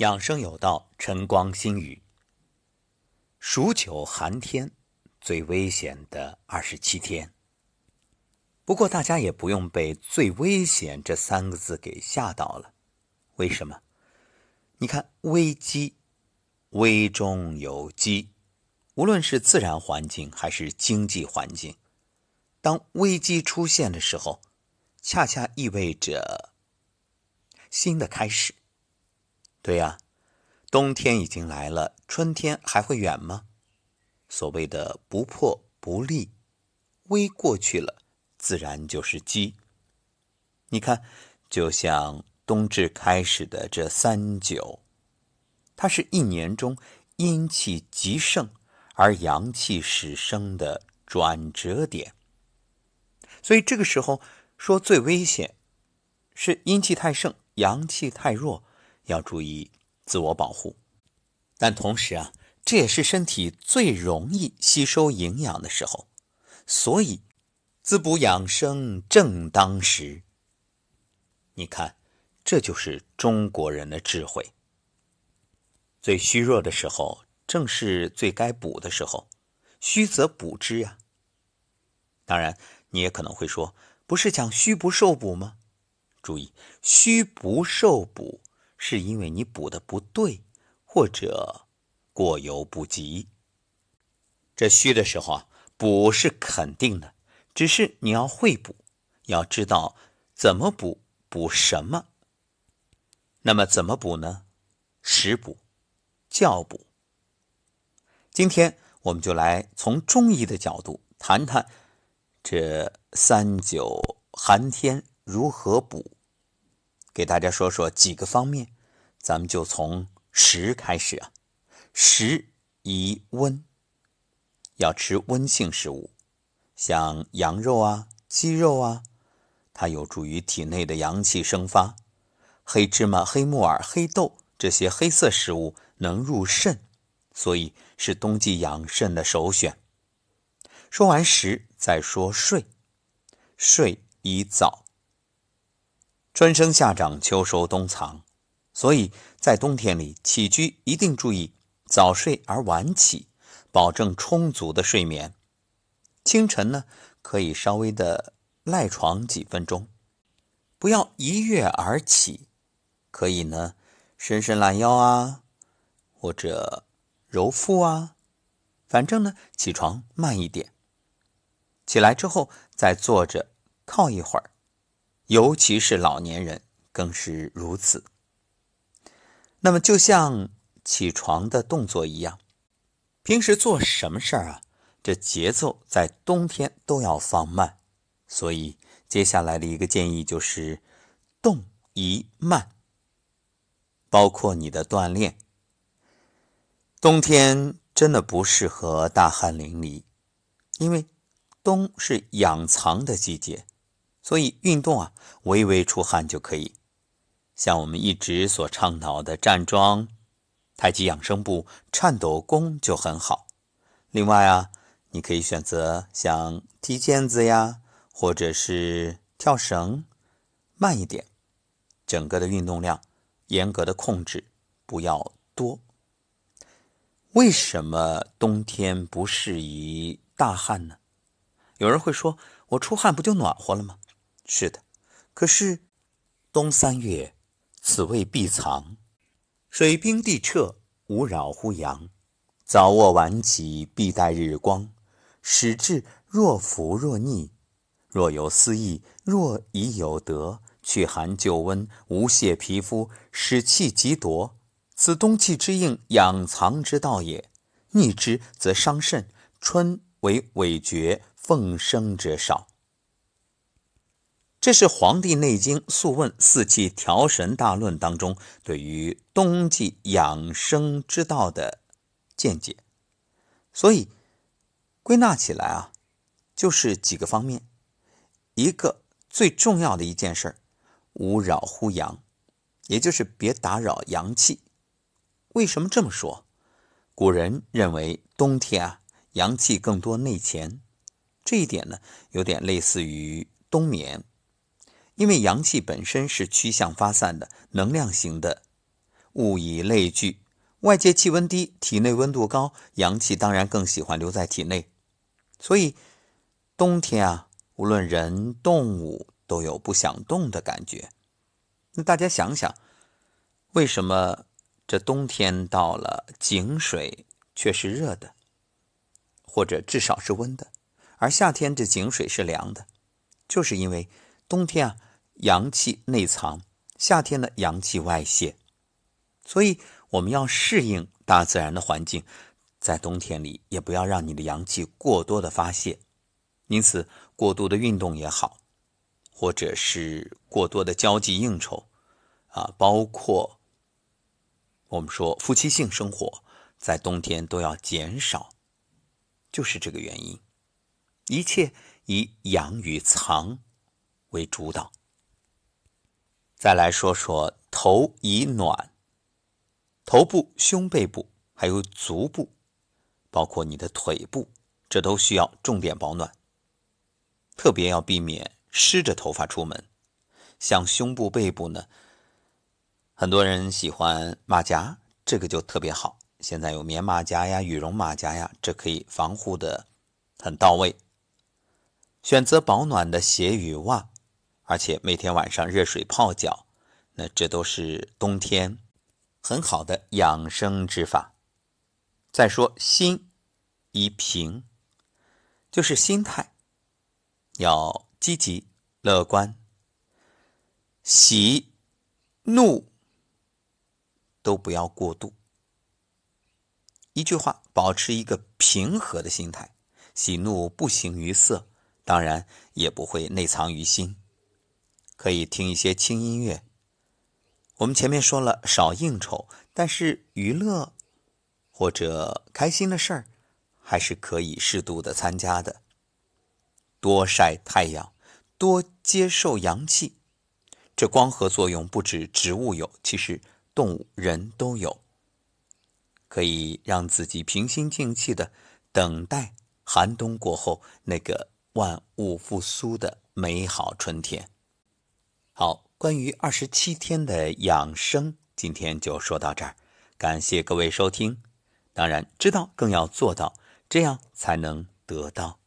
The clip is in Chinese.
养生有道，晨光新语。数九寒天，最危险的二十七天。不过，大家也不用被“最危险”这三个字给吓到了。为什么？你看，危机，危中有机。无论是自然环境还是经济环境，当危机出现的时候，恰恰意味着新的开始。对呀，冬天已经来了，春天还会远吗？所谓的不破不立，危过去了，自然就是机。你看，就像冬至开始的这三九，它是一年中阴气极盛而阳气始生的转折点。所以这个时候说最危险，是阴气太盛，阳气太弱。要注意自我保护，但同时啊，这也是身体最容易吸收营养的时候，所以滋补养生正当时。你看，这就是中国人的智慧。最虚弱的时候，正是最该补的时候，虚则补之呀。当然，你也可能会说，不是讲虚不受补吗？注意，虚不受补。是因为你补的不对，或者过犹不及。这虚的时候啊，补是肯定的，只是你要会补，要知道怎么补，补什么。那么怎么补呢？食补、教补。今天我们就来从中医的角度谈谈这三九寒天如何补。给大家说说几个方面，咱们就从食开始啊。食宜温，要吃温性食物，像羊肉啊、鸡肉啊，它有助于体内的阳气生发。黑芝麻、黑木耳、黑豆这些黑色食物能入肾，所以是冬季养肾的首选。说完食，再说睡，睡宜早。春生夏长秋收冬藏，所以在冬天里起居一定注意早睡而晚起，保证充足的睡眠。清晨呢，可以稍微的赖床几分钟，不要一跃而起。可以呢，伸伸懒腰啊，或者揉腹啊，反正呢，起床慢一点。起来之后再坐着靠一会儿。尤其是老年人更是如此。那么，就像起床的动作一样，平时做什么事儿啊？这节奏在冬天都要放慢。所以，接下来的一个建议就是动宜慢，包括你的锻炼。冬天真的不适合大汗淋漓，因为冬是养藏的季节。所以运动啊，微微出汗就可以，像我们一直所倡导的站桩、太极养生步、颤抖功就很好。另外啊，你可以选择像踢毽子呀，或者是跳绳，慢一点，整个的运动量严格的控制，不要多。为什么冬天不适宜大汗呢？有人会说，我出汗不就暖和了吗？是的，可是冬三月，此谓必藏，水冰地彻，无扰乎阳。早卧晚起，必待日光。使至若浮若逆，若有思意，若已有得，去寒救温，无泄皮肤，使气极夺。此冬气之应，养藏之道也。逆之则伤肾。春为痿厥，奉生者少。这是《黄帝内经·素问·四气调神大论》当中对于冬季养生之道的见解，所以归纳起来啊，就是几个方面。一个最重要的一件事儿，勿扰乎阳，也就是别打扰阳气。为什么这么说？古人认为冬天啊，阳气更多内潜，这一点呢，有点类似于冬眠。因为阳气本身是趋向发散的能量型的，物以类聚，外界气温低，体内温度高，阳气当然更喜欢留在体内。所以冬天啊，无论人动物都有不想动的感觉。那大家想想，为什么这冬天到了，井水却是热的，或者至少是温的，而夏天这井水是凉的？就是因为冬天啊，阳气内藏，夏天呢，阳气外泄。所以我们要适应大自然的环境，在冬天里也不要让你的阳气过多的发泄。因此，过度的运动也好，或者是过多的交际应酬，啊，包括我们说夫妻性生活，在冬天都要减少，就是这个原因。一切以养与藏为主导。再来说说头以暖。头部、胸背部还有足部，包括你的腿部，这都需要重点保暖。特别要避免湿着头发出门。像胸部、背部呢，很多人喜欢马甲，这个就特别好。现在有棉马甲呀、羽绒马甲呀，这可以防护的很到位。选择保暖的鞋与袜，而且每天晚上热水泡脚，那这都是冬天。很好的养生之法。再说心一平，就是心态要积极乐观，喜怒都不要过度。一句话，保持一个平和的心态，喜怒不形于色，当然也不会内藏于心。可以听一些轻音乐。我们前面说了少应酬，但是娱乐或者开心的事儿还是可以适度的参加的。多晒太阳，多接受阳气，这光合作用不止植物有，其实动物人都有。可以让自己平心静气的等待寒冬过后那个万物复苏的美好春天。好。关于二十七天的养生，今天就说到这儿。感谢各位收听，当然知道更要做到，这样才能得到。